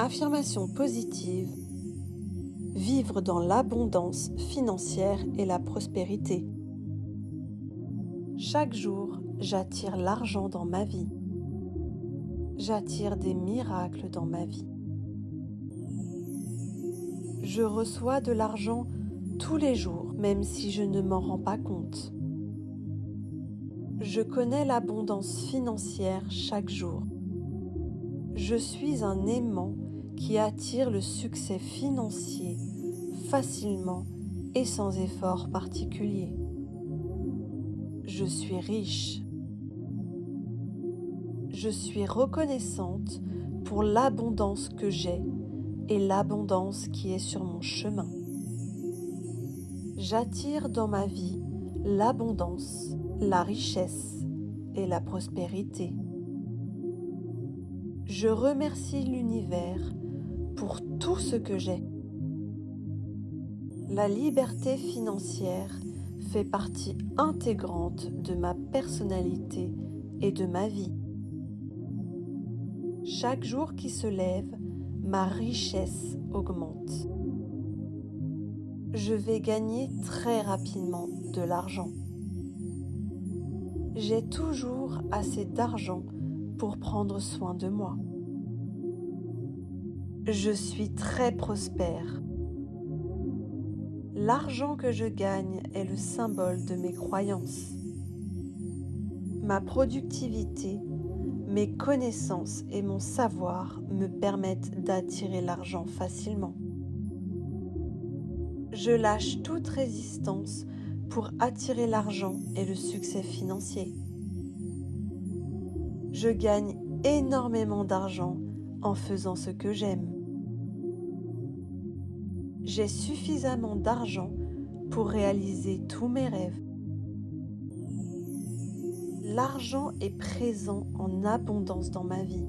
Affirmation positive. Vivre dans l'abondance financière et la prospérité. Chaque jour, j'attire l'argent dans ma vie. J'attire des miracles dans ma vie. Je reçois de l'argent tous les jours, même si je ne m'en rends pas compte. Je connais l'abondance financière chaque jour. Je suis un aimant qui attire le succès financier facilement et sans effort particulier. Je suis riche. Je suis reconnaissante pour l'abondance que j'ai et l'abondance qui est sur mon chemin. J'attire dans ma vie l'abondance, la richesse et la prospérité. Je remercie l'univers pour tout ce que j'ai. La liberté financière fait partie intégrante de ma personnalité et de ma vie. Chaque jour qui se lève, ma richesse augmente je vais gagner très rapidement de l'argent. J'ai toujours assez d'argent pour prendre soin de moi. Je suis très prospère. L'argent que je gagne est le symbole de mes croyances. Ma productivité, mes connaissances et mon savoir me permettent d'attirer l'argent facilement je lâche toute résistance pour attirer l'argent et le succès financier. Je gagne énormément d'argent en faisant ce que j'aime. J'ai suffisamment d'argent pour réaliser tous mes rêves. L'argent est présent en abondance dans ma vie.